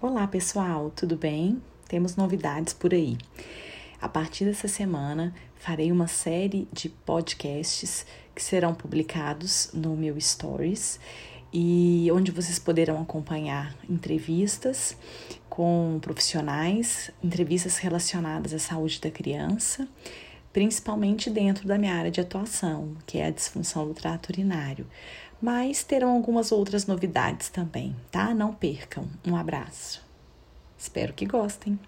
Olá, pessoal, tudo bem? Temos novidades por aí. A partir dessa semana, farei uma série de podcasts que serão publicados no meu Stories e onde vocês poderão acompanhar entrevistas com profissionais, entrevistas relacionadas à saúde da criança, principalmente dentro da minha área de atuação, que é a disfunção do trato urinário. Mas terão algumas outras novidades também, tá? Não percam. Um abraço. Espero que gostem.